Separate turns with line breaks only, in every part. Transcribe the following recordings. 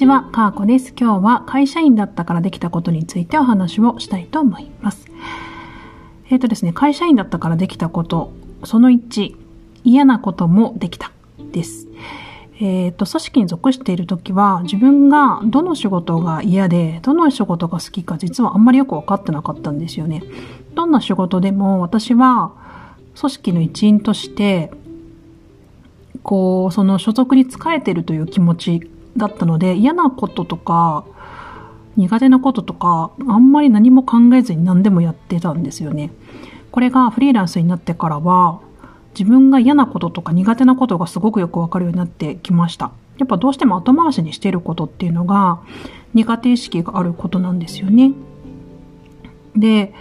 ちは、かーこです。今日は会社員だったからできたことについてお話をしたいと思います。えっ、とですね、会社員だったからできたこと、その1、嫌なこともできた、です。えっ、と、組織に属しているときは、自分がどの仕事が嫌で、どの仕事が好きか実はあんまりよくわかってなかったんですよね。どんな仕事でも私は組織の一員として、こう、その所属に仕えてるという気持ちだったので、嫌なこととか、苦手なこととか、あんまり何も考えずに何でもやってたんですよね。これがフリーランスになってからは、自分が嫌なこととか苦手なことがすごくよくわかるようになってきました。やっぱどうしても後回しにしていることっていうのが苦手意識があることなんですよね。で、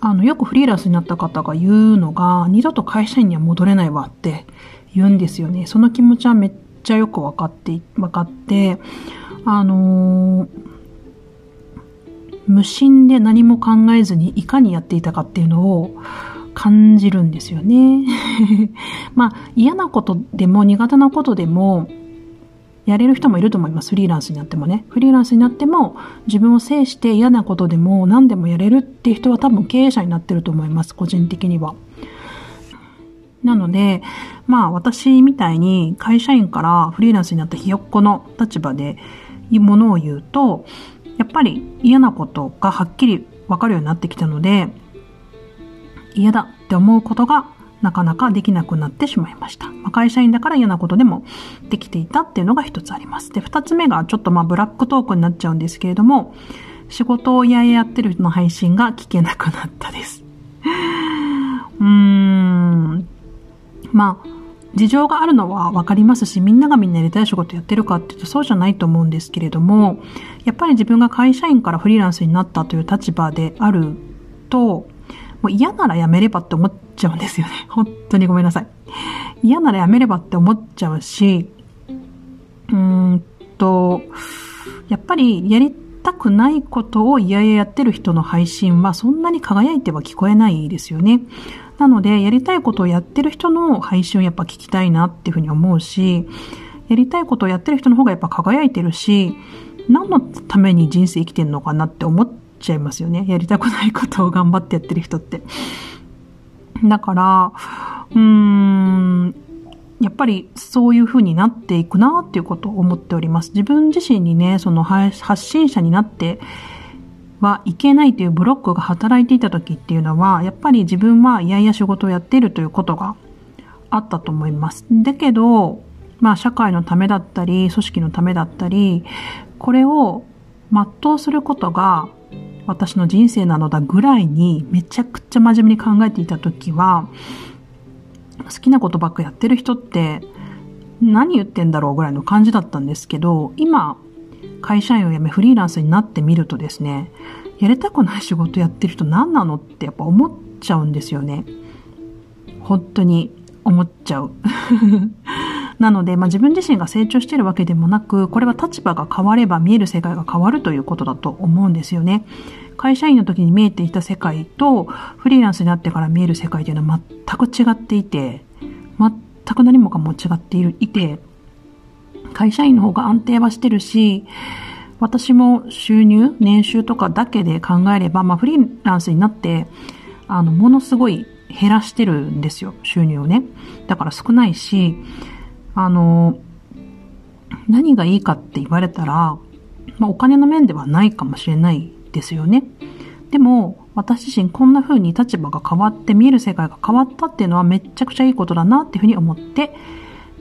あの、よくフリーランスになった方が言うのが、二度と会社員には戻れないわって言うんですよね。その気持ちはめっちゃよくわかって、わかって、あのー無心で何も考えずにいかにやっていたかっていうのを感じるんですよね。まあ嫌なことでも苦手なことでもやれる人もいると思います。フリーランスになってもね。フリーランスになっても自分を制して嫌なことでも何でもやれるっていう人は多分経営者になってると思います。個人的には。なので、まあ私みたいに会社員からフリーランスになったひよっこの立場でものを言うと、やっぱり嫌なことがはっきりわかるようになってきたので、嫌だって思うことがなかなかできなくなってしまいました。まあ、会社員だから嫌なことでもできていたっていうのが一つあります。で、二つ目がちょっとまあブラックトークになっちゃうんですけれども、仕事を嫌々やってる人の配信が聞けなくなったです。まあ、事情があるのはわかりますし、みんながみんなやりたい仕事やってるかっていうとそうじゃないと思うんですけれども、やっぱり自分が会社員からフリーランスになったという立場であると、もう嫌なら辞めればって思っちゃうんですよね。本当にごめんなさい。嫌なら辞めればって思っちゃうし、うーんと、やっぱりやりたくないことを嫌々やってる人の配信はそんなに輝いては聞こえないですよね。なので、やりたいことをやってる人の配信をやっぱ聞きたいなっていうふうに思うし、やりたいことをやってる人の方がやっぱ輝いてるし、何のために人生生きてんのかなって思っちゃいますよね。やりたくないことを頑張ってやってる人って。だから、うーん、やっぱりそういう風になっていくなっていうことを思っております。自分自身にね、その発信者になってはいけないというブロックが働いていた時っていうのは、やっぱり自分はいやいや仕事をやっているということがあったと思います。だけど、まあ社会のためだったり、組織のためだったり、これを全うすることが私の人生なのだぐらいにめちゃくちゃ真面目に考えていた時は、好きなことばっかやってる人って何言ってんだろうぐらいの感じだったんですけど、今、会社員を辞めフリーランスになってみるとですね、やりたくない仕事やってる人何なのってやっぱ思っちゃうんですよね。本当に思っちゃう。なので、まあ、自分自身が成長しているわけでもなく、これは立場が変われば見える世界が変わるということだと思うんですよね。会社員の時に見えていた世界と、フリーランスになってから見える世界というのは全く違っていて、全く何もかも違っている、いて、会社員の方が安定はしてるし、私も収入、年収とかだけで考えれば、まあフリーランスになって、あの、ものすごい減らしてるんですよ、収入をね。だから少ないし、あの、何がいいかって言われたら、まあお金の面ではないかもしれないですよね。でも、私自身こんな風に立場が変わって見える世界が変わったっていうのはめちゃくちゃいいことだなっていうふうに思って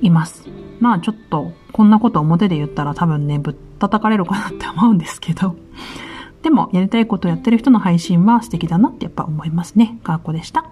います。まあちょっとこんなこと表で言ったら多分ね、ぶったたかれるかなって思うんですけど。でもやりたいことをやってる人の配信は素敵だなってやっぱ思いますね。かーこでした。